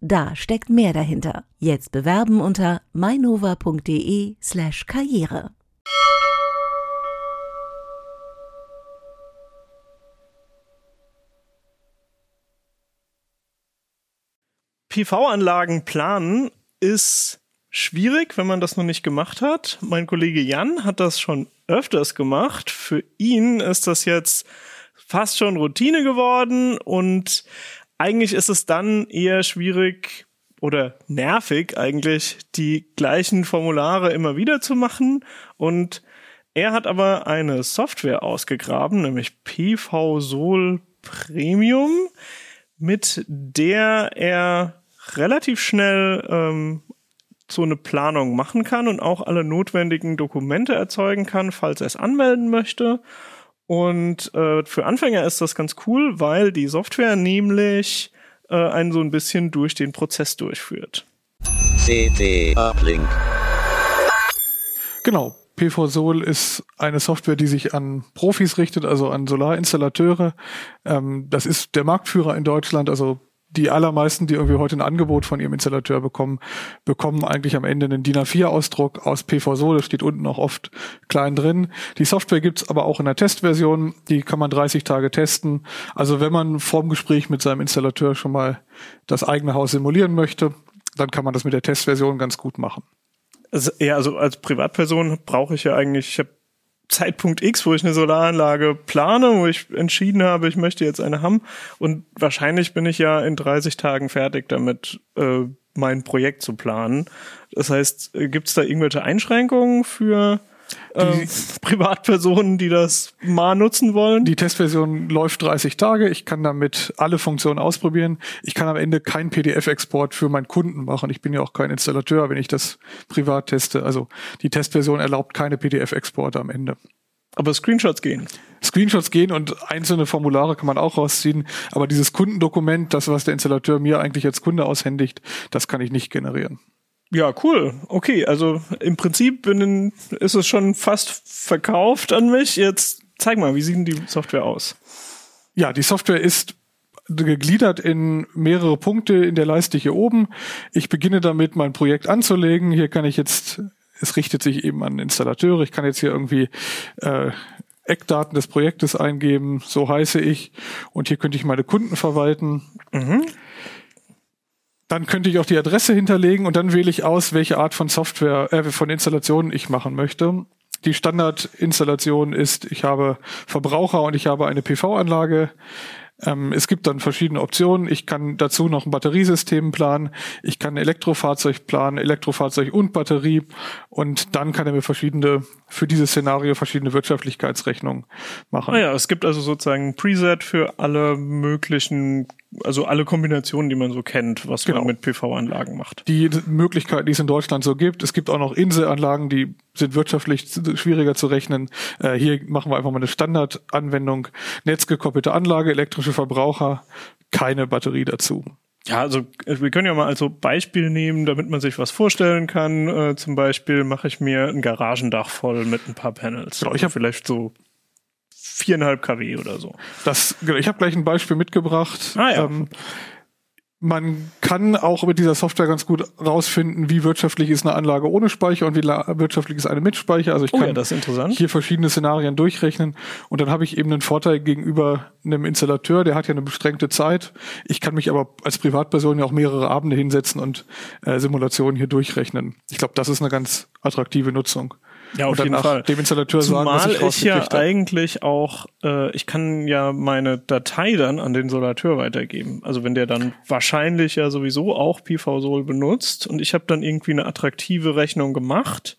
Da steckt mehr dahinter. Jetzt bewerben unter mainova.de slash karriere. PV-Anlagen planen ist schwierig, wenn man das noch nicht gemacht hat. Mein Kollege Jan hat das schon öfters gemacht. Für ihn ist das jetzt fast schon Routine geworden und eigentlich ist es dann eher schwierig oder nervig eigentlich, die gleichen Formulare immer wieder zu machen. Und er hat aber eine Software ausgegraben, nämlich PV Sol Premium, mit der er relativ schnell ähm, so eine Planung machen kann und auch alle notwendigen Dokumente erzeugen kann, falls er es anmelden möchte. Und äh, für Anfänger ist das ganz cool, weil die Software nämlich äh, einen so ein bisschen durch den Prozess durchführt. CD Uplink. Genau. PV-Sol ist eine Software, die sich an Profis richtet, also an Solarinstallateure. Ähm, das ist der Marktführer in Deutschland, also die allermeisten, die irgendwie heute ein Angebot von ihrem Installateur bekommen, bekommen eigentlich am Ende einen DIN A4-Ausdruck aus PV-SOL. Das steht unten auch oft klein drin. Die Software gibt's aber auch in der Testversion. Die kann man 30 Tage testen. Also wenn man vorm Gespräch mit seinem Installateur schon mal das eigene Haus simulieren möchte, dann kann man das mit der Testversion ganz gut machen. Also, ja, also als Privatperson brauche ich ja eigentlich, ich habe Zeitpunkt X, wo ich eine Solaranlage plane, wo ich entschieden habe, ich möchte jetzt eine haben. Und wahrscheinlich bin ich ja in 30 Tagen fertig damit, äh, mein Projekt zu planen. Das heißt, äh, gibt es da irgendwelche Einschränkungen für äh, Privatpersonen, die das mal nutzen wollen? Die Testversion läuft 30 Tage. Ich kann damit alle Funktionen ausprobieren. Ich kann am Ende keinen PDF-Export für meinen Kunden machen. Ich bin ja auch kein Installateur, wenn ich das privat teste. Also die Testversion erlaubt keine PDF-Exporte am Ende. Aber Screenshots gehen. Screenshots gehen und einzelne Formulare kann man auch rausziehen. Aber dieses Kundendokument, das, was der Installateur mir eigentlich als Kunde aushändigt, das kann ich nicht generieren. Ja, cool. Okay, also im Prinzip bin, ist es schon fast verkauft an mich. Jetzt zeig mal, wie sieht denn die Software aus? Ja, die Software ist gegliedert in mehrere Punkte in der Leiste hier oben. Ich beginne damit, mein Projekt anzulegen. Hier kann ich jetzt, es richtet sich eben an Installateure. Ich kann jetzt hier irgendwie äh, Eckdaten des Projektes eingeben. So heiße ich. Und hier könnte ich meine Kunden verwalten. Mhm. Dann könnte ich auch die Adresse hinterlegen und dann wähle ich aus, welche Art von Software, äh, von Installationen ich machen möchte. Die Standardinstallation ist, ich habe Verbraucher und ich habe eine PV-Anlage. Ähm, es gibt dann verschiedene Optionen. Ich kann dazu noch ein Batteriesystem planen. Ich kann Elektrofahrzeug planen, Elektrofahrzeug und Batterie. Und dann kann er mir verschiedene, für dieses Szenario verschiedene Wirtschaftlichkeitsrechnungen machen. Ah ja, es gibt also sozusagen ein Preset für alle möglichen also alle Kombinationen, die man so kennt, was genau. man mit PV-Anlagen macht. Die Möglichkeiten, die es in Deutschland so gibt. Es gibt auch noch Inselanlagen, die sind wirtschaftlich schwieriger zu rechnen. Äh, hier machen wir einfach mal eine Standardanwendung. Netzgekoppelte Anlage, elektrische Verbraucher, keine Batterie dazu. Ja, also äh, wir können ja mal also Beispiel nehmen, damit man sich was vorstellen kann. Äh, zum Beispiel mache ich mir ein Garagendach voll mit ein paar Panels. Genau, ich habe vielleicht so viereinhalb kW oder so. Das, genau, ich habe gleich ein Beispiel mitgebracht. Ah, ja. Ähm, man kann auch mit dieser Software ganz gut rausfinden, wie wirtschaftlich ist eine Anlage ohne Speicher und wie wirtschaftlich ist eine mit Speicher. Also ich oh, kann ja, hier verschiedene Szenarien durchrechnen und dann habe ich eben einen Vorteil gegenüber einem Installateur, der hat ja eine beschränkte Zeit. Ich kann mich aber als Privatperson ja auch mehrere Abende hinsetzen und äh, Simulationen hier durchrechnen. Ich glaube, das ist eine ganz attraktive Nutzung. Ja, auf jeden Fall. Dem Installateur Zumal sagen, was ich, ich ja eigentlich auch, äh, ich kann ja meine Datei dann an den Solateur weitergeben. Also wenn der dann wahrscheinlich ja sowieso auch PV-Sol benutzt und ich habe dann irgendwie eine attraktive Rechnung gemacht,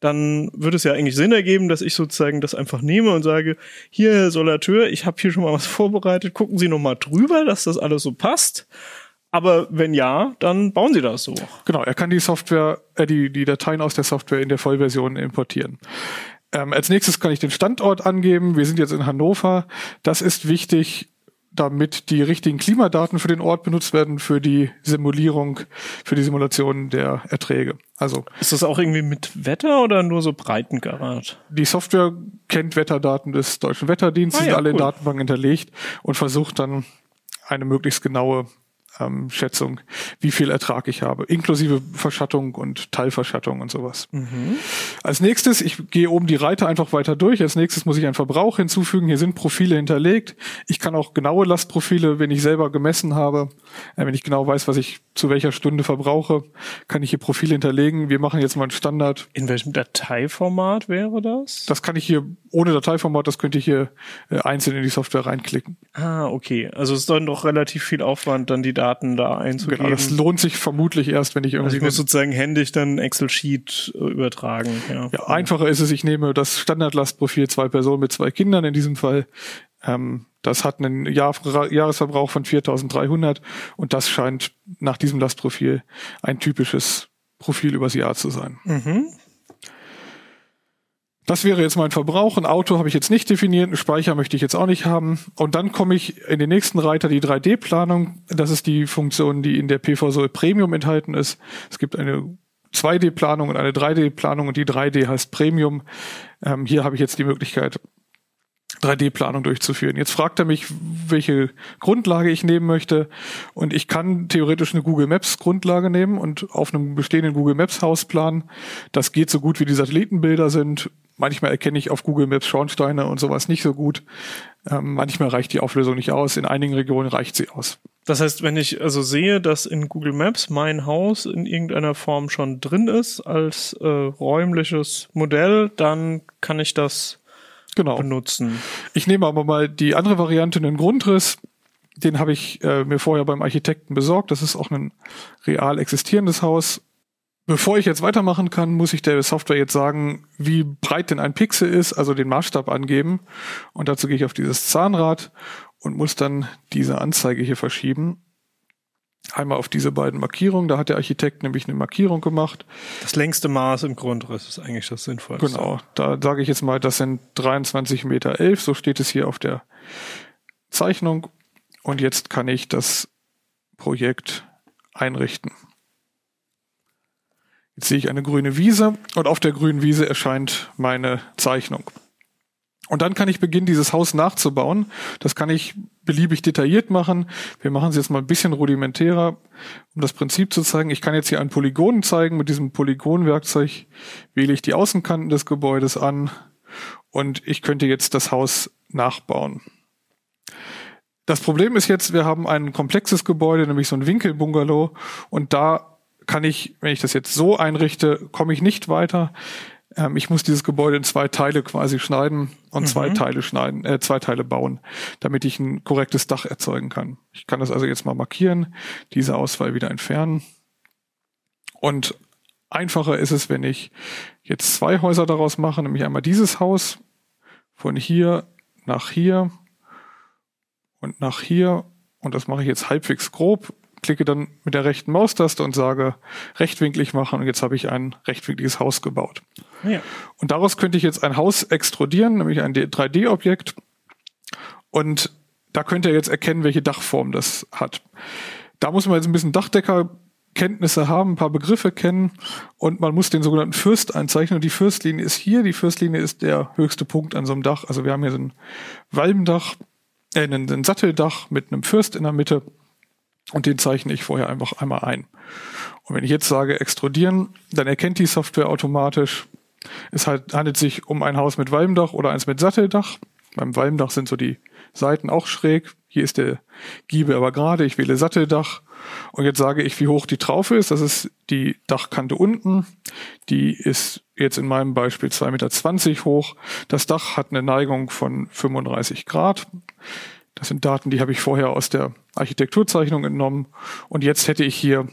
dann würde es ja eigentlich Sinn ergeben, dass ich sozusagen das einfach nehme und sage, hier Herr Solateur, ich habe hier schon mal was vorbereitet, gucken Sie noch mal drüber, dass das alles so passt. Aber wenn ja, dann bauen Sie das so. Genau, er kann die Software, äh, die, die Dateien aus der Software in der Vollversion importieren. Ähm, als nächstes kann ich den Standort angeben. Wir sind jetzt in Hannover. Das ist wichtig, damit die richtigen Klimadaten für den Ort benutzt werden für die Simulierung, für die Simulation der Erträge. Also Ist das auch irgendwie mit Wetter oder nur so Breitengrad? die Software kennt Wetterdaten des deutschen Wetterdienstes, Ah ja, sind alle in cool. Datenbanken hinterlegt und versucht dann eine möglichst genaue ähm, Schätzung, wie viel Ertrag ich habe, inklusive Verschattung und Teilverschattung und sowas. Mhm. Als nächstes, ich gehe oben die Reiter einfach weiter durch. Als nächstes muss ich einen Verbrauch hinzufügen. Hier sind Profile hinterlegt. Ich kann auch genaue Lastprofile, wenn ich selber gemessen habe, äh, wenn ich genau weiß, was ich zu welcher Stunde verbrauche, kann ich hier Profile hinterlegen. Wir machen jetzt mal einen Standard. In welchem Dateiformat wäre das? Das kann ich hier ohne Dateiformat, das könnte ich hier äh, einzeln in die Software reinklicken. ah, okay. Also es ist dann doch relativ viel Aufwand, dann die Daten da einzugeben. Genau, das lohnt sich vermutlich erst, wenn ich also irgendwie ich muss sozusagen händisch dann Excel-Sheet äh, übertragen. Ja. Ja, einfacher ist es, ich nehme das Standardlastprofil zwei Personen mit zwei Kindern in diesem Fall. Ähm, das hat einen Jahr, Jahresverbrauch von 4300 und das scheint nach diesem Lastprofil ein typisches Profil übers Jahr zu sein. Mhm. Das wäre jetzt mein Verbrauch. Ein Auto habe ich jetzt nicht definiert, einen Speicher möchte ich jetzt auch nicht haben. Und dann komme ich in den nächsten Reiter, die 3D-Planung. Das ist die Funktion, die in der PV-Soll Premium enthalten ist. Es gibt eine 2D-Planung und eine 3D-Planung und die 3D heißt Premium. Ähm, hier habe ich jetzt die Möglichkeit, 3D-Planung durchzuführen. Jetzt fragt er mich, welche Grundlage ich nehmen möchte. Und ich kann theoretisch eine Google Maps Grundlage nehmen und auf einem bestehenden Google Maps Haus planen. Das geht so gut, wie die Satellitenbilder sind. Manchmal erkenne ich auf Google Maps Schornsteine und sowas nicht so gut. Ähm, manchmal reicht die Auflösung nicht aus. In einigen Regionen reicht sie aus. Das heißt, wenn ich also sehe, dass in Google Maps mein Haus in irgendeiner Form schon drin ist als äh, räumliches Modell, dann kann ich das Genau. benutzen. Ich nehme aber mal die andere Variante, einen Grundriss. Den habe ich äh, mir vorher beim Architekten besorgt. Das ist auch ein real existierendes Haus. Bevor ich jetzt weitermachen kann, muss ich der Software jetzt sagen, wie breit denn ein Pixel ist, also den Maßstab angeben. Und dazu gehe ich auf dieses Zahnrad und muss dann diese Anzeige hier verschieben. Einmal auf diese beiden Markierungen. Da hat der Architekt nämlich eine Markierung gemacht. Das längste Maß im Grundriss ist eigentlich das Sinnvollste. Genau, da sage ich jetzt mal, das sind 23 Meter, elf, so steht es hier auf der Zeichnung. Und jetzt kann ich das Projekt einrichten. Jetzt sehe ich eine grüne Wiese und auf der grünen Wiese erscheint meine Zeichnung. Und dann kann ich beginnen, dieses Haus nachzubauen. Das kann ich beliebig detailliert machen. Wir machen es jetzt mal ein bisschen rudimentärer, um das Prinzip zu zeigen. Ich kann jetzt hier ein Polygon zeigen. Mit diesem Polygonwerkzeug wähle ich die Außenkanten des Gebäudes an und ich könnte jetzt das Haus nachbauen. Das Problem ist jetzt, wir haben ein komplexes Gebäude, nämlich so ein Winkelbungalow und da kann ich, wenn ich das jetzt so einrichte, komme ich nicht weiter. Ähm, ich muss dieses Gebäude in zwei Teile quasi schneiden und zwei Teile schneiden, äh, zwei Teile bauen, damit ich ein korrektes Dach erzeugen kann. Ich kann das also jetzt mal markieren, diese Auswahl wieder entfernen. Und einfacher ist es, wenn ich jetzt zwei Häuser daraus mache, nämlich einmal dieses Haus von hier nach hier und nach hier. Und das mache ich jetzt halbwegs grob. Klicke dann mit der rechten Maustaste und sage rechtwinklig machen. Und jetzt habe ich ein rechtwinkliges Haus gebaut. Ja. Und daraus könnte ich jetzt ein Haus extrudieren, nämlich ein 3D-Objekt. Und da könnt ihr jetzt erkennen, welche Dachform das hat. Da muss man jetzt ein bisschen Dachdeckerkenntnisse haben, ein paar Begriffe kennen und man muss den sogenannten Fürst einzeichnen. Und die Fürstlinie ist hier. Die Fürstlinie ist der höchste Punkt an so einem Dach. Also wir haben hier so ein Walmdach, äh, ein, ein Satteldach mit einem Fürst in der Mitte. Und den zeichne ich vorher einfach einmal ein. Und wenn ich jetzt sage extrudieren, dann erkennt die Software automatisch, es halt, handelt sich um ein Haus mit Walmdach oder eins mit Satteldach. Beim Walmdach sind so die Seiten auch schräg. Hier ist der Giebel aber gerade. Ich wähle Satteldach. Und jetzt sage ich, wie hoch die Traufe ist. Das ist die Dachkante unten. Die ist jetzt in meinem Beispiel 2,20 Meter hoch. Das Dach hat eine Neigung von 35 Grad. Das sind Daten, die habe ich vorher aus der Architekturzeichnung entnommen. Und jetzt hätte ich hier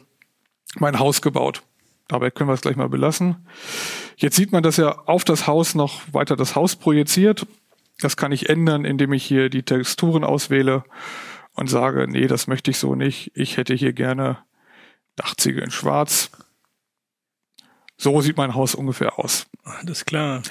mein Haus gebaut. Dabei können wir es gleich mal belassen. Jetzt sieht man, dass er auf das Haus noch weiter das Haus projiziert. Das kann ich ändern, indem ich hier die Texturen auswähle und sage, nee, das möchte ich so nicht. Ich hätte hier gerne Dachziegel in Schwarz. So sieht mein Haus ungefähr aus. Alles klar.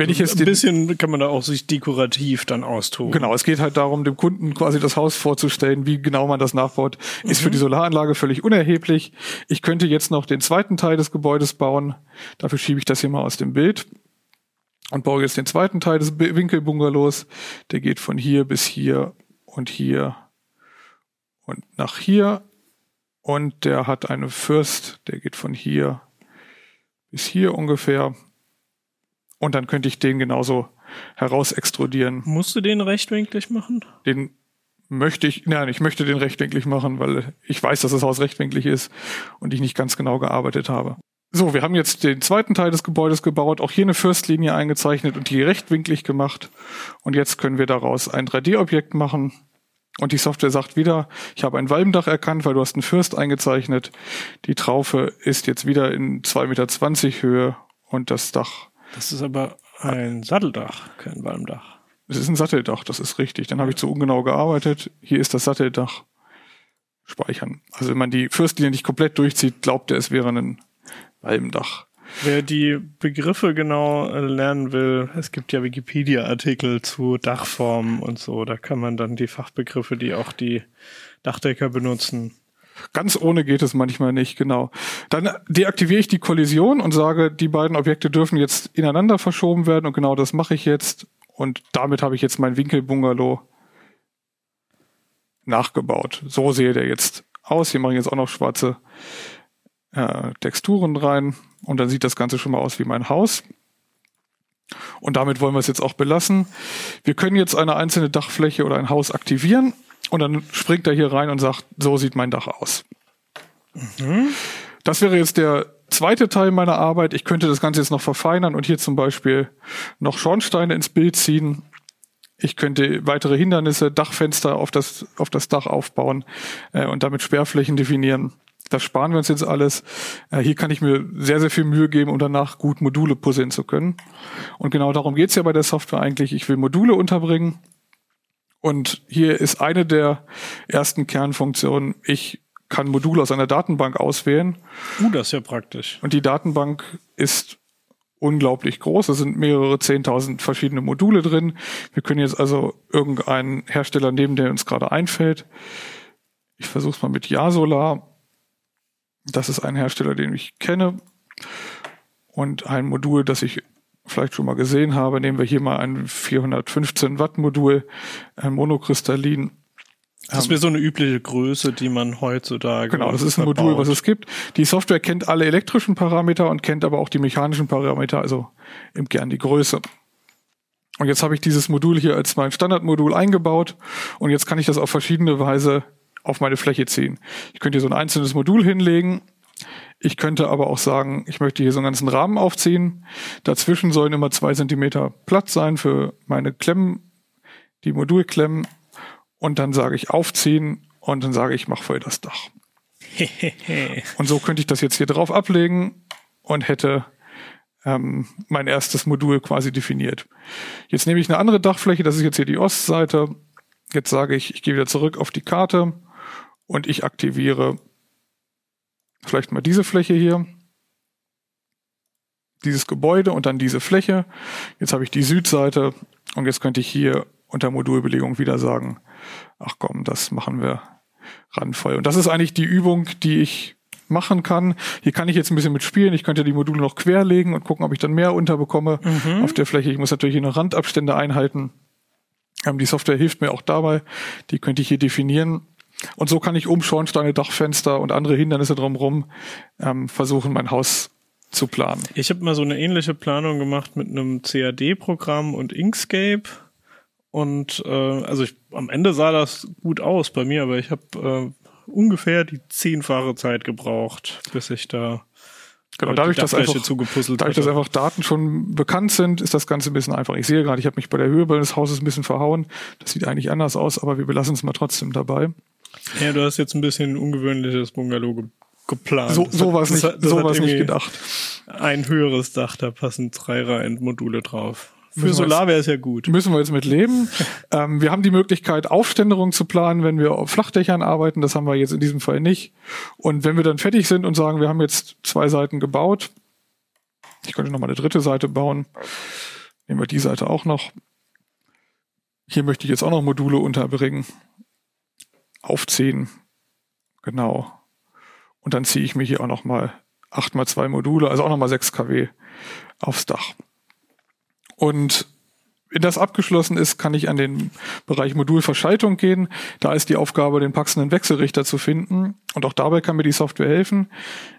Wenn ich jetzt Ein bisschen kann man da auch sich dekorativ dann austoben. Genau, es geht halt darum, dem Kunden quasi das Haus vorzustellen, wie genau man das nachbaut. Ist für die Solaranlage völlig unerheblich. Ich könnte jetzt noch den zweiten Teil des Gebäudes bauen. Dafür schiebe ich das hier mal aus dem Bild und baue jetzt den zweiten Teil des Winkelbungalows. Der geht von hier bis hier und hier und nach hier. Und der hat eine Fürst, der geht von hier bis hier ungefähr. Und dann könnte ich den genauso herausextrudieren. Musst du den rechtwinklig machen? Den möchte ich, nein, ich möchte den rechtwinklig machen, weil ich weiß, dass das Haus rechtwinklig ist und ich nicht ganz genau gearbeitet habe. So, wir haben jetzt den zweiten Teil des Gebäudes gebaut, auch hier eine Fürstlinie eingezeichnet und die rechtwinklig gemacht. Und jetzt können wir daraus ein 3D-Objekt machen. Und die Software sagt wieder, ich habe ein Walmdach erkannt, weil du hast einen Fürst eingezeichnet. Die Traufe ist jetzt wieder in 2,20 Meter Höhe und das Dach Das ist aber ein Satteldach, kein Walmdach. Es ist ein Satteldach, das ist richtig. Dann habe ich zu ungenau gearbeitet. Hier ist das Satteldach. Speichern. Also wenn man die Fürstlinie nicht komplett durchzieht, glaubt er, es wäre ein Walmdach. Wer die Begriffe genau äh, lernen will, es gibt ja Wikipedia-Artikel zu Dachformen und so. Da kann man dann die Fachbegriffe, die auch die Dachdecker benutzen. Ganz ohne geht es manchmal nicht, genau. Dann deaktiviere ich die Kollision und sage, die beiden Objekte dürfen jetzt ineinander verschoben werden und genau das mache ich jetzt. Und damit habe ich jetzt mein Winkelbungalow nachgebaut. So sehe der jetzt aus. Hier mache ich jetzt auch noch schwarze äh, Texturen rein und dann sieht das Ganze schon mal aus wie mein Haus. Und damit wollen wir es jetzt auch belassen. Wir können jetzt eine einzelne Dachfläche oder ein Haus aktivieren und dann springt er hier rein und sagt, so sieht mein Dach aus. Das wäre jetzt der zweite Teil meiner Arbeit. Ich könnte das Ganze jetzt noch verfeinern und hier zum Beispiel noch Schornsteine ins Bild ziehen. Ich könnte weitere Hindernisse, Dachfenster auf das, auf das Dach aufbauen äh, und damit Sperrflächen definieren. Das sparen wir uns jetzt alles. Äh, hier kann ich mir sehr, sehr viel Mühe geben, um danach gut Module puzzeln zu können. Und genau darum geht's ja bei der Software eigentlich. Ich will Module unterbringen. Und hier ist eine der ersten Kernfunktionen. Ich kann Module aus einer Datenbank auswählen. Uh, das ist ja praktisch. Und die Datenbank ist unglaublich groß. Es sind mehrere 10.000 verschiedene Module drin. Wir können jetzt also irgendeinen Hersteller nehmen, der uns gerade einfällt. Ich versuche es mal mit Yasolar. Das ist ein Hersteller, den ich kenne. Und ein Modul, das ich vielleicht schon mal gesehen habe. Nehmen wir hier mal ein 415 Watt Modul, ein Monokristallin. Das wäre so eine übliche Größe, die man heutzutage. Genau, das ist ein Modul, was es gibt. Die Software kennt alle elektrischen Parameter und kennt aber auch die mechanischen Parameter, also im Kern die Größe. Und jetzt habe ich dieses Modul hier als mein Standardmodul eingebaut und jetzt kann ich das auf verschiedene Weise auf meine Fläche ziehen. Ich könnte hier so ein einzelnes Modul hinlegen. Ich könnte aber auch sagen, ich möchte hier so einen ganzen Rahmen aufziehen. Dazwischen sollen immer zwei Zentimeter Platz sein für meine Klemmen, die Modulklemmen. Und dann sage ich aufziehen und dann sage ich, mach voll das Dach. Und so könnte ich das jetzt hier drauf ablegen und hätte ähm, mein erstes Modul quasi definiert. Jetzt nehme ich eine andere Dachfläche, das ist jetzt hier die Ostseite. Jetzt sage ich, ich gehe wieder zurück auf die Karte und ich aktiviere vielleicht mal diese Fläche hier, dieses Gebäude und dann diese Fläche. Jetzt habe ich die Südseite und jetzt könnte ich hier unter Modulbelegung wieder sagen, ach komm, das machen wir randvoll. Und das ist eigentlich die Übung, die ich machen kann. Hier kann ich jetzt ein bisschen mitspielen. Ich könnte die Module noch querlegen und gucken, ob ich dann mehr unterbekomme auf der Fläche. Ich muss natürlich hier noch Randabstände einhalten. Ähm, die Software hilft mir auch dabei. Die könnte ich hier definieren. Und so kann ich um Schornsteine, Dachfenster und andere Hindernisse drumherum ähm, versuchen, mein Haus zu planen. Ich habe mal so eine ähnliche Planung gemacht mit einem CAD-Programm und Inkscape. Und äh, also ich, am Ende sah das gut aus bei mir, aber ich habe äh, ungefähr die zehnfache Zeit gebraucht, bis ich da Genau, dadurch, dass einfach, dadurch, dass einfach Daten schon bekannt sind, ist das Ganze ein bisschen einfach. Ich sehe gerade, ich habe mich bei der Höhe des Hauses ein bisschen verhauen. Das sieht eigentlich anders aus, aber wir belassen es mal trotzdem dabei. Ja, du hast jetzt ein bisschen ein ungewöhnliches Bungalow ge geplant. So, Das so hat- war es das nicht, das so hat war es nicht gedacht. Ein höheres Dach, da passen drei Reihen Module drauf. Für Müssen Solar wäre es ja gut. müssen wir jetzt mit leben. ähm, wir haben die Möglichkeit, Aufständerung zu planen, wenn wir auf Flachdächern arbeiten. Das haben wir jetzt in diesem Fall nicht. Und wenn wir dann fertig sind und sagen, wir haben jetzt zwei Seiten gebaut, ich könnte noch mal eine dritte Seite bauen. Nehmen wir die Seite auch noch. Hier möchte ich jetzt auch noch Module unterbringen. Aufziehen. Genau. Und dann ziehe ich mir hier auch noch mal 8 mal 2 Module, also auch noch mal 6 kW aufs Dach. Und wenn das abgeschlossen ist, kann ich an den Bereich Modulverschaltung gehen. Da ist die Aufgabe, den passenden Wechselrichter zu finden. Und auch dabei kann mir die Software helfen.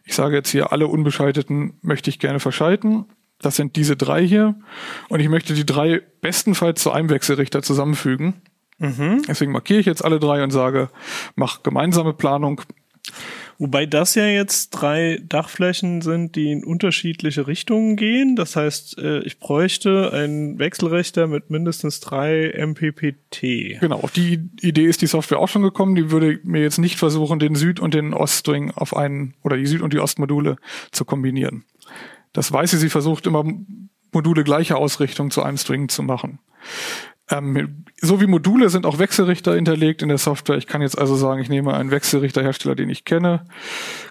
Ich sage jetzt hier, alle Unbeschalteten möchte ich gerne verschalten. Das sind diese drei hier. Und ich möchte die drei bestenfalls zu einem Wechselrichter zusammenfügen. Deswegen markiere ich jetzt alle drei und sage, mach gemeinsame Planung. Wobei das ja jetzt drei Dachflächen sind, die in unterschiedliche Richtungen gehen. Das heißt, äh, ich bräuchte einen Wechselrichter mit mindestens drei MPPT. Genau, auf die Idee ist die Software auch schon gekommen. Die würde mir jetzt nicht versuchen, den Süd- und den Oststring auf einen oder die Süd- und die Ostmodule zu kombinieren. Das weiß sie, sie versucht immer Module gleicher Ausrichtung zu einem String zu machen. Ähm, so wie Module sind auch Wechselrichter hinterlegt in der Software. Ich kann jetzt also sagen, ich nehme einen Wechselrichterhersteller, den ich kenne,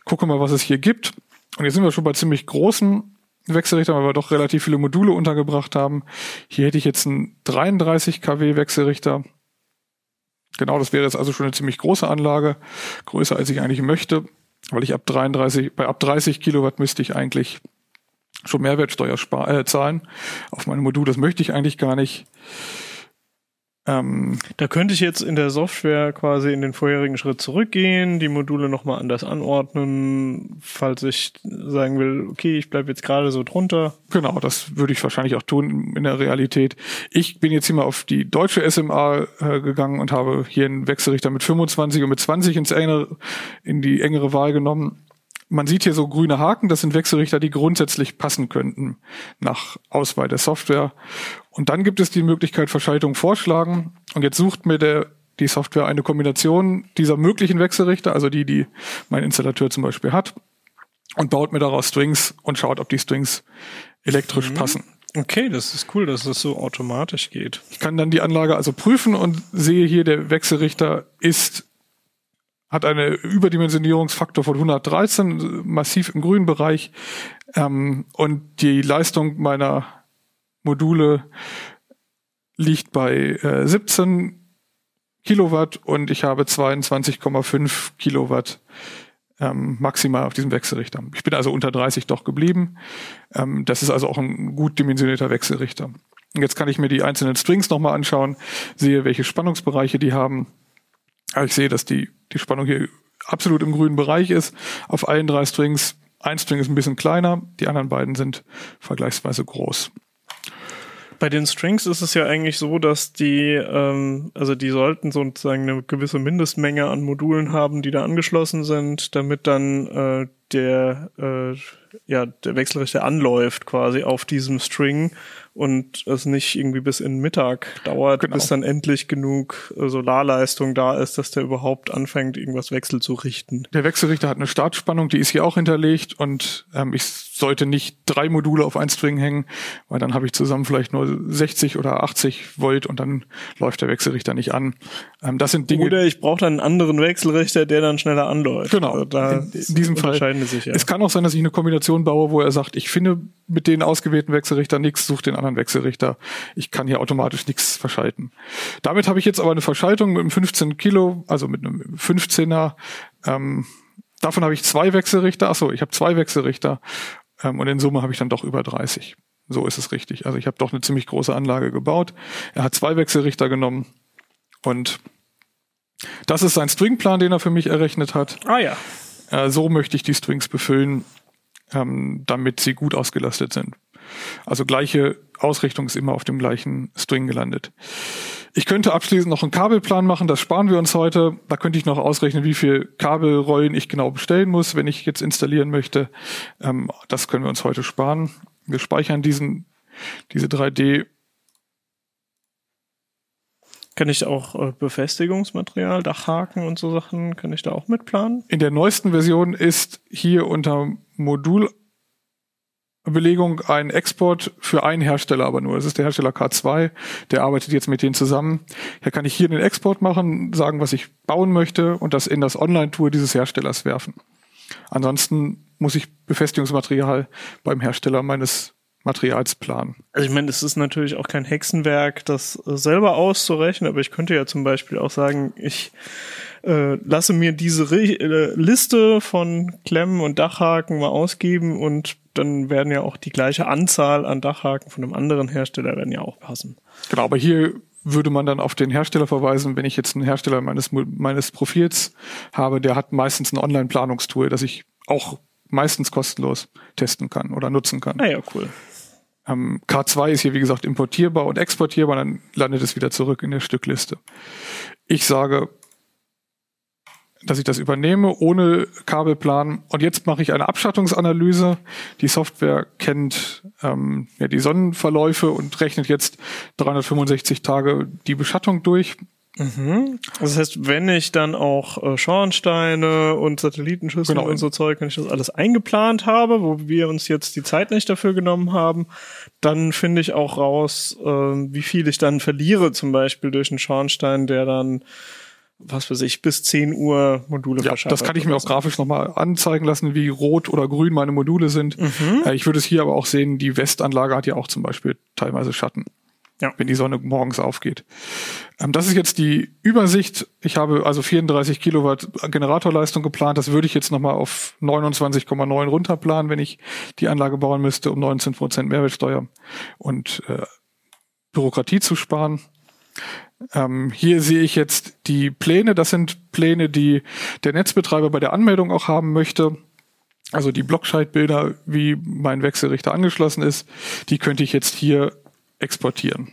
gucke mal, was es hier gibt. Und jetzt sind wir schon bei ziemlich großen Wechselrichtern, weil wir doch relativ viele Module untergebracht haben. Hier hätte ich jetzt einen 33 kW Wechselrichter. Genau, das wäre jetzt also schon eine ziemlich große Anlage, größer als ich eigentlich möchte, weil ich ab 33, bei ab 30 Kilowatt müsste ich eigentlich schon Mehrwertsteuer spar äh, zahlen auf meine Module. Das möchte ich eigentlich gar nicht. Ähm, Da könnte ich jetzt in der Software quasi in den vorherigen Schritt zurückgehen, die Module nochmal anders anordnen, falls ich sagen will, okay, ich bleibe jetzt gerade so drunter. Genau, das würde ich wahrscheinlich auch tun in der Realität. Ich bin jetzt hier mal auf die deutsche SMA äh, gegangen und habe hier einen Wechselrichter mit 25 und mit 20 ins engere, in die engere Wahl genommen. Man sieht hier so grüne Haken, das sind Wechselrichter, die grundsätzlich passen könnten nach Auswahl der Software. Und dann gibt es die Möglichkeit Verschaltung vorschlagen. Und jetzt sucht mir der, die Software eine Kombination dieser möglichen Wechselrichter, also die, die mein Installateur zum Beispiel hat, und baut mir daraus Strings und schaut, ob die Strings elektrisch passen. Okay, das ist cool, dass das so automatisch geht. Ich kann dann die Anlage also prüfen und sehe hier, der Wechselrichter ist hat eine Überdimensionierungsfaktor von 113, massiv im grünen Bereich. Ähm, und die Leistung meiner Module liegt bei äh, 17 Kilowatt und ich habe 22,5 Kilowatt ähm, maximal auf diesem Wechselrichter. Ich bin also unter 30 doch geblieben. Ähm, das ist also auch ein gut dimensionierter Wechselrichter. Und jetzt kann ich mir die einzelnen Strings nochmal anschauen, sehe, welche Spannungsbereiche die haben. Aber ich sehe, dass die, die Spannung hier absolut im grünen Bereich ist. Auf allen drei Strings. Ein String ist ein bisschen kleiner, die anderen beiden sind vergleichsweise groß. Bei den Strings ist es ja eigentlich so, dass die, ähm, also die sollten sozusagen eine gewisse Mindestmenge an Modulen haben, die da angeschlossen sind, damit dann äh, der, äh, ja, der Wechselrichter anläuft quasi auf diesem String und es nicht irgendwie bis in Mittag dauert, Genau. bis dann endlich genug äh, Solarleistung da ist, dass der überhaupt anfängt, irgendwas Wechsel zu richten. Der Wechselrichter hat eine Startspannung, die ist hier auch hinterlegt und ähm, ich sollte nicht drei Module auf ein String hängen, weil dann habe ich zusammen vielleicht nur 60 oder 80 Volt und dann läuft der Wechselrichter nicht an. Ähm, das sind Dinge, Oder ich brauche dann einen anderen Wechselrichter, der dann schneller anläuft. Genau. Also da in, in diesem Fall. sich ja. Es kann auch sein, dass ich eine Kombination baue, wo er sagt, ich finde mit den ausgewählten Wechselrichter nichts, suche den anderen Wechselrichter. Ich kann hier automatisch nichts verschalten. Damit habe ich jetzt aber eine Verschaltung mit einem 15 Kilo, also mit einem 15er. Ähm, davon habe ich zwei Wechselrichter. Achso, ich habe zwei Wechselrichter. Ähm, und in Summe habe ich dann doch über 30. So ist es richtig. Also ich habe doch eine ziemlich große Anlage gebaut. Er hat zwei Wechselrichter genommen und das ist sein Stringplan, den er für mich errechnet hat. ah ja. Äh, so möchte ich die Strings befüllen, ähm, damit sie gut ausgelastet sind. Also gleiche Ausrichtung ist immer auf dem gleichen String gelandet. Ich könnte abschließend noch einen Kabelplan machen, das sparen wir uns heute. Da könnte ich noch ausrechnen, wie viel Kabelrollen ich genau bestellen muss, wenn ich jetzt installieren möchte. Ähm, das können wir uns heute sparen. Wir speichern diesen, diese 3D Kann ich auch äh, Befestigungsmaterial, Dachhaken und so Sachen, kann ich da auch mitplanen? In der neuesten Version ist hier unter Modul Belegung ein Export für einen Hersteller aber nur. Das ist der Hersteller K2, der arbeitet jetzt mit denen zusammen. Da kann ich hier den Export machen, sagen, was ich bauen möchte und das in das Online-Tool dieses Herstellers werfen. Ansonsten muss ich Befestigungsmaterial beim Hersteller meines Materials planen. Also ich meine, es ist natürlich auch kein Hexenwerk, das äh, selber auszurechnen, aber ich könnte ja zum Beispiel auch sagen, ich äh, lasse mir diese Re äh, Liste von Klemmen und Dachhaken mal ausgeben und dann werden ja auch die gleiche Anzahl an Dachhaken von einem anderen Hersteller werden ja auch passen. Genau, aber hier würde man dann auf den Hersteller verweisen, wenn ich jetzt einen Hersteller meines, meines Profils habe, der hat meistens ein Online-Planungstool, das ich auch meistens kostenlos testen kann oder nutzen kann. Ah ja, cool. Ähm, K2 ist hier, wie gesagt, importierbar und exportierbar, dann landet es wieder zurück in der Stückliste. Ich sage, dass ich das übernehme ohne Kabelplan. Und jetzt mache ich eine Abschattungsanalyse. Die Software kennt ähm, ja, die Sonnenverläufe und rechnet jetzt 365 Tage die Beschattung durch. Mhm. Das heißt, wenn ich dann auch äh, Schornsteine und Satellitenschüsseln Genau. und so Zeug, wenn ich das alles eingeplant habe, wo wir uns jetzt die Zeit nicht dafür genommen haben, dann finde ich auch raus, äh, wie viel ich dann verliere, zum Beispiel durch einen Schornstein, der dann, was weiß ich, bis 10 Uhr Module Ja, das kann ich mir auch grafisch nochmal anzeigen lassen, wie rot oder grün meine Module sind. Äh, ich würde es hier aber auch sehen, die Westanlage hat ja auch zum Beispiel teilweise Schatten. Ja. wenn die Sonne morgens aufgeht. Ähm, das ist jetzt die Übersicht. Ich habe also 34 Kilowatt Generatorleistung geplant. Das würde ich jetzt nochmal auf 29,9 runterplanen, wenn ich die Anlage bauen müsste, um 19 Prozent Mehrwertsteuer und äh, Bürokratie zu sparen. Ähm, hier sehe ich jetzt die Pläne. Das sind Pläne, die der Netzbetreiber bei der Anmeldung auch haben möchte. Also die Blockscheidbilder, wie mein Wechselrichter angeschlossen ist, die könnte ich jetzt hier exportieren.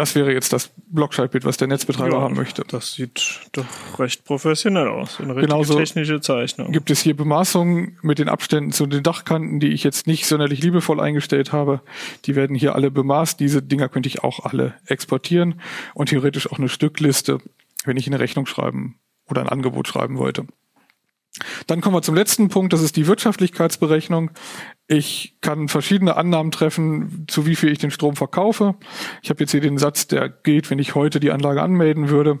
Das wäre jetzt das Blockschaltbild, was der Netzbetreiber Ja, haben möchte. Das sieht doch recht professionell aus. Eine richtige Genauso technische Zeichnung. Gibt es hier Bemaßungen mit den Abständen zu den Dachkanten, die ich jetzt nicht sonderlich liebevoll eingestellt habe. Die werden hier alle bemaßt. Diese Dinger könnte ich auch alle exportieren und theoretisch auch eine Stückliste, wenn ich eine Rechnung schreiben oder ein Angebot schreiben wollte. Dann kommen wir zum letzten Punkt, das ist die Wirtschaftlichkeitsberechnung. Ich kann verschiedene Annahmen treffen, zu wie viel ich den Strom verkaufe. Ich habe jetzt hier den Satz, der gilt, wenn ich heute die Anlage anmelden würde.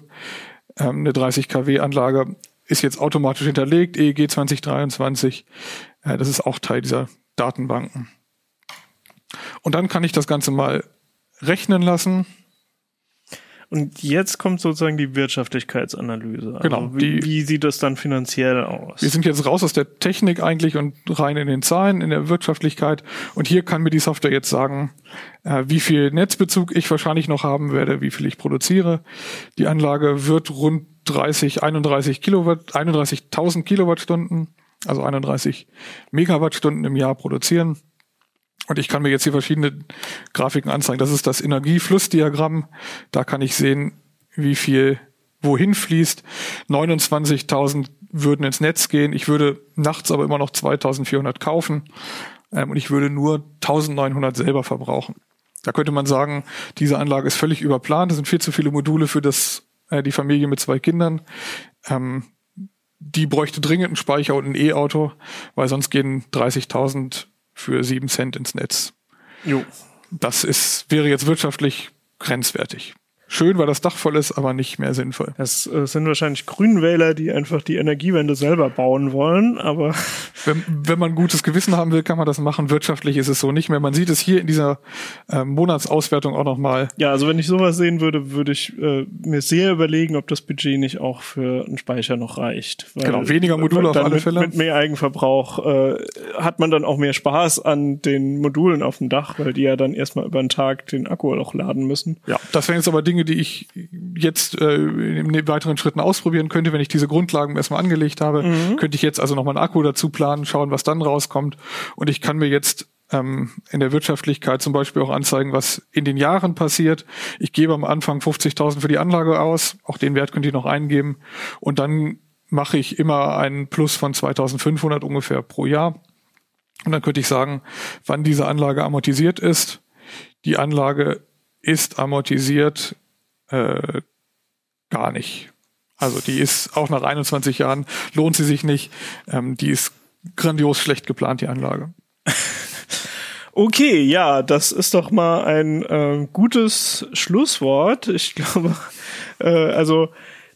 Ähm, eine 30 kW Anlage ist jetzt automatisch hinterlegt, EEG 2023. Äh, das ist auch Teil dieser Datenbanken. Und dann kann ich das Ganze mal rechnen lassen. Und jetzt kommt sozusagen die Wirtschaftlichkeitsanalyse. Also Genau, Wie, die- wie sieht das dann finanziell aus? Wir sind jetzt raus aus der Technik eigentlich und rein in den Zahlen, in der Wirtschaftlichkeit. Und hier kann mir die Software jetzt sagen, äh, wie viel Netzbezug ich wahrscheinlich noch haben werde, wie viel ich produziere. Die Anlage wird rund 30, 31 Kilowatt, 31.000 Kilowattstunden, also 31 Megawattstunden im Jahr produzieren. Und ich kann mir jetzt hier verschiedene Grafiken anzeigen. Das ist das Energieflussdiagramm. Da kann ich sehen, wie viel wohin fließt. 29.000 würden ins Netz gehen. Ich würde nachts aber immer noch 2.400 kaufen. Ähm, und ich würde nur 1.900 selber verbrauchen. Da könnte man sagen, diese Anlage ist völlig überplant. Es sind viel zu viele Module für das, äh, die Familie mit zwei Kindern. Ähm, die bräuchte dringend einen Speicher und ein E-Auto, weil sonst gehen 30.000 für 7 Cent ins Netz. Jo. Das ist, wäre jetzt wirtschaftlich grenzwertig. Schön, weil das Dach voll ist, aber nicht mehr sinnvoll. Das äh, sind wahrscheinlich Grünwähler, die einfach die Energiewende selber bauen wollen, aber Wenn, wenn man gutes Gewissen haben will, kann man das machen. Wirtschaftlich ist es so nicht mehr. Man sieht es hier in dieser äh, Monatsauswertung auch nochmal. ja, also wenn ich sowas sehen würde, würde ich äh, mir sehr überlegen, ob das Budget nicht auch für einen Speicher noch reicht. Weil, Genau, weniger Module auf alle mit, Fälle. Mit mehr Eigenverbrauch äh, hat man dann auch mehr Spaß an den Modulen auf dem Dach, weil die ja dann erstmal über den Tag den Akku auch laden müssen. Ja, das wären jetzt aber Dinge, die ich jetzt äh, in weiteren Schritten ausprobieren könnte, wenn ich diese Grundlagen erstmal angelegt habe. Könnte ich jetzt also nochmal einen Akku dazu planen, schauen, was dann rauskommt. Und ich kann mir jetzt ähm, in der Wirtschaftlichkeit zum Beispiel auch anzeigen, was in den Jahren passiert. Ich gebe am Anfang 50.000 für die Anlage aus. Auch den Wert könnt ihr noch eingeben. Und dann mache ich immer einen Plus von 2.500 ungefähr pro Jahr. Und dann könnte ich sagen, wann diese Anlage amortisiert ist. Die Anlage ist amortisiert äh, gar nicht. Also die ist auch nach 21 Jahren lohnt sie sich nicht. Ähm, die ist grandios schlecht geplant, die Anlage. Okay, ja, das ist doch mal ein äh, gutes Schlusswort. Ich glaube, äh, also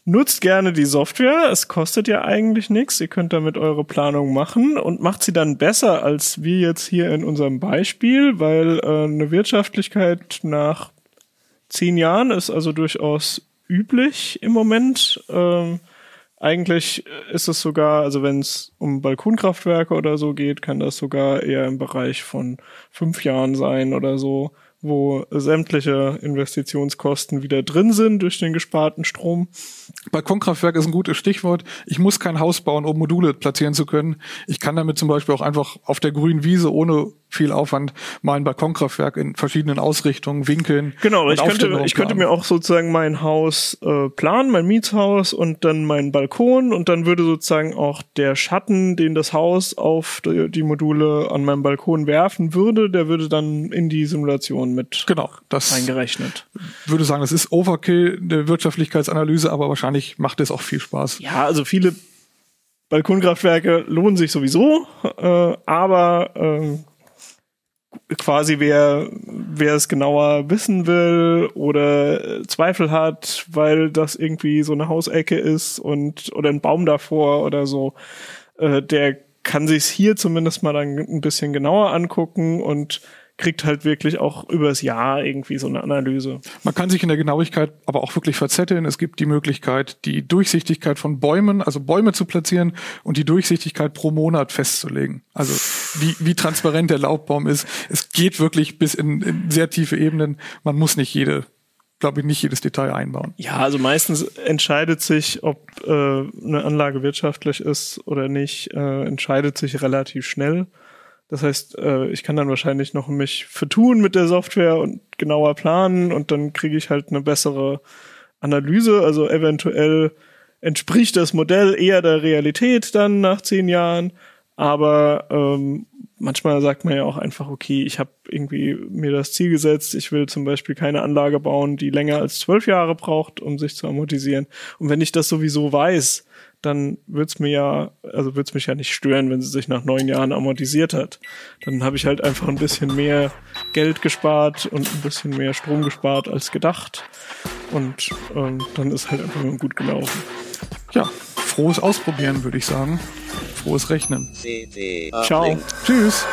nutzt gerne die Software. Es kostet ja eigentlich nichts. Ihr könnt damit eure Planung machen und macht sie dann besser als wir jetzt hier in unserem Beispiel, weil äh, eine Wirtschaftlichkeit nach zehn Jahren ist also durchaus üblich im Moment. Ähm, eigentlich ist es sogar, also wenn es um Balkonkraftwerke oder so geht, kann das sogar eher im Bereich von fünf Jahren sein oder so, wo sämtliche Investitionskosten wieder drin sind durch den gesparten Strom. Balkonkraftwerk ist ein gutes Stichwort. Ich muss kein Haus bauen, um Module platzieren zu können. Ich kann damit zum Beispiel auch einfach auf der grünen Wiese ohne viel Aufwand mal ein Balkonkraftwerk in verschiedenen Ausrichtungen, Winkeln. Genau, ich könnte, ich könnte mir auch sozusagen mein Haus äh, planen, mein Mietshaus und dann meinen Balkon und dann würde sozusagen auch der Schatten, den das Haus auf die, die Module an meinem Balkon werfen würde, der würde dann in die Simulation mit genau, das eingerechnet. Würde sagen, das ist Overkill, eine Wirtschaftlichkeitsanalyse, aber wahrscheinlich macht es auch viel Spaß. Ja, also viele Balkonkraftwerke lohnen sich sowieso, äh, aber äh, quasi wer, wer es genauer wissen will oder Zweifel hat, weil das irgendwie so eine Hausecke ist und oder ein Baum davor oder so, äh, der kann sich's hier zumindest mal dann ein bisschen genauer angucken und kriegt halt wirklich auch übers Jahr irgendwie so eine Analyse. Man kann sich in der Genauigkeit aber auch wirklich verzetteln. Es gibt die Möglichkeit, die Durchsichtigkeit von Bäumen, also Bäume zu platzieren und die Durchsichtigkeit pro Monat festzulegen. Also wie, wie transparent der Laubbaum ist. Es geht wirklich bis in, in sehr tiefe Ebenen. Man muss nicht jede glaube ich, nicht jedes Detail einbauen. Ja, also meistens entscheidet sich, ob äh, eine Anlage wirtschaftlich ist oder nicht, äh, entscheidet sich relativ schnell. Das heißt, äh, ich kann dann wahrscheinlich noch mich vertun mit der Software und genauer planen und dann kriege ich halt eine bessere Analyse. Also eventuell entspricht das Modell eher der Realität dann nach zehn Jahren. Aber ähm, manchmal sagt man ja auch einfach, okay, ich habe irgendwie mir das Ziel gesetzt, ich will zum Beispiel keine Anlage bauen, die länger als zwölf Jahre braucht, um sich zu amortisieren. Und wenn ich das sowieso weiß, dann wird's mir ja, also wird's mich ja nicht stören, wenn sie sich nach neun Jahren amortisiert hat. Dann habe ich halt einfach ein bisschen mehr Geld gespart und ein bisschen mehr Strom gespart als gedacht. Und ähm, dann ist halt einfach nur gut gelaufen. Ja, frohes Ausprobieren, würde ich sagen. Frohes Rechnen. Ciao. Tschüss.